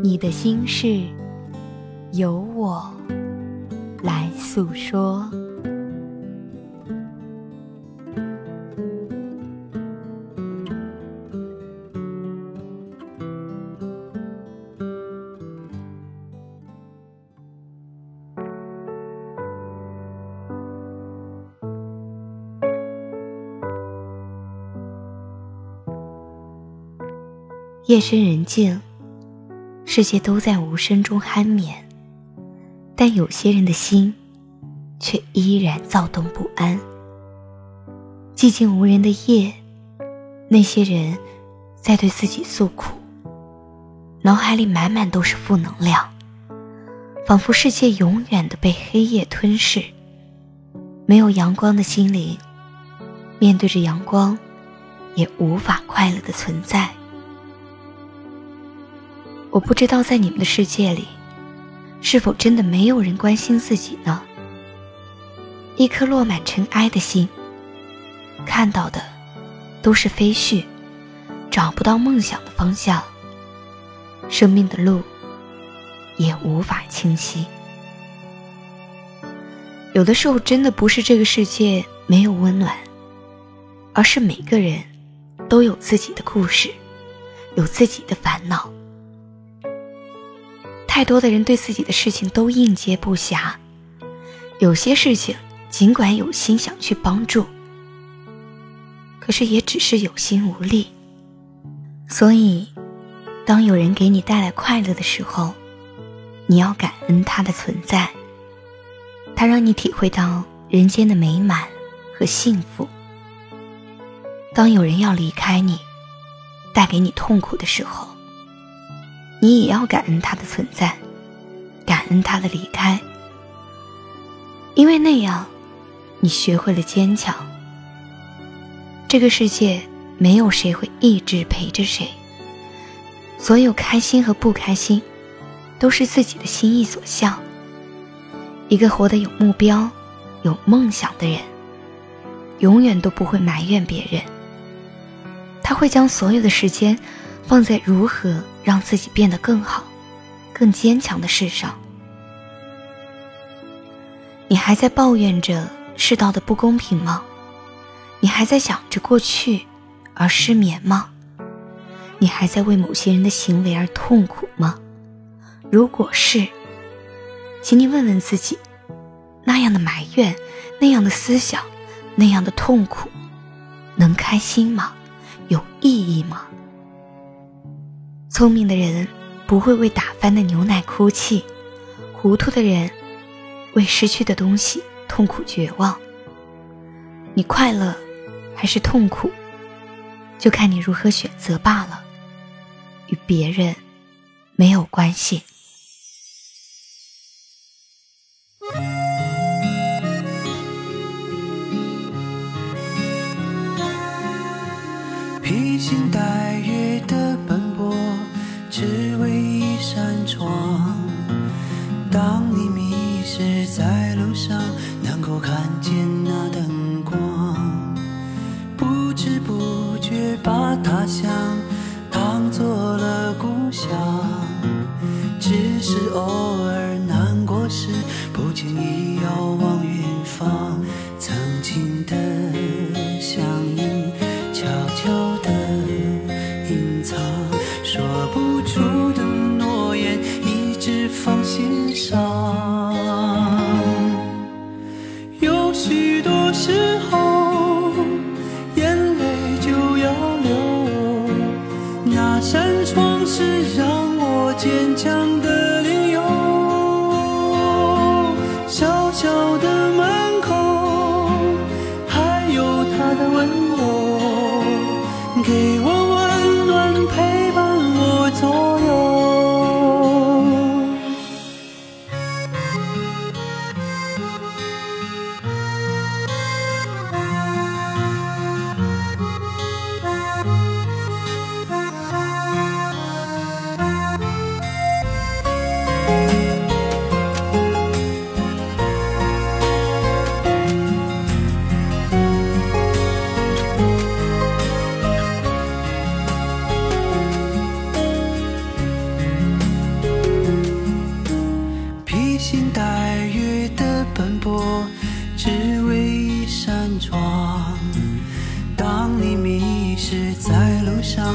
你的心事，由我来诉说。夜深人静。世界都在无声中酣眠，但有些人的心却依然躁动不安。寂静无人的夜，那些人在对自己诉苦，脑海里满满都是负能量，仿佛世界永远的被黑夜吞噬。没有阳光的心灵，面对着阳光，也无法快乐的存在。我不知道在你们的世界里，是否真的没有人关心自己呢？一颗落满尘埃的心，看到的都是飞絮，找不到梦想的方向，生命的路也无法清晰。有的时候，真的不是这个世界没有温暖，而是每个人都有自己的故事，有自己的烦恼。太多的人对自己的事情都应接不暇，有些事情尽管有心想去帮助，可是也只是有心无力。所以，当有人给你带来快乐的时候，你要感恩他的存在，他让你体会到人间的美满和幸福。当有人要离开你，带给你痛苦的时候，你也要感恩他的存在，感恩他的离开，因为那样，你学会了坚强。这个世界没有谁会一直陪着谁，所有开心和不开心，都是自己的心意所向。一个活得有目标、有梦想的人，永远都不会埋怨别人，他会将所有的时间。放在如何让自己变得更好、更坚强的事上，你还在抱怨着世道的不公平吗？你还在想着过去而失眠吗？你还在为某些人的行为而痛苦吗？如果是，请你问问自己，那样的埋怨、那样的思想、那样的痛苦，能开心吗？有意义吗？聪明的人不会为打翻的牛奶哭泣，糊涂的人为失去的东西痛苦绝望。你快乐还是痛苦，就看你如何选择罢了，与别人没有关系。披星戴只是偶尔难过时，不经意遥望远方，曾经的相依，悄悄的隐藏。说不出的诺言，一直放心上。坚强的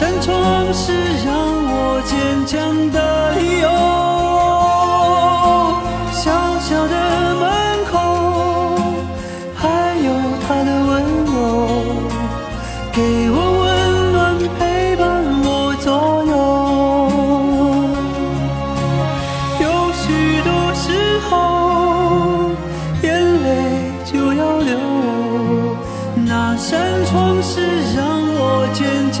扇窗是让我坚强的理由。小小的门口，还有他的温柔，给我温暖，陪伴我左右。有许多时候，眼泪就要流，那扇窗是让我坚强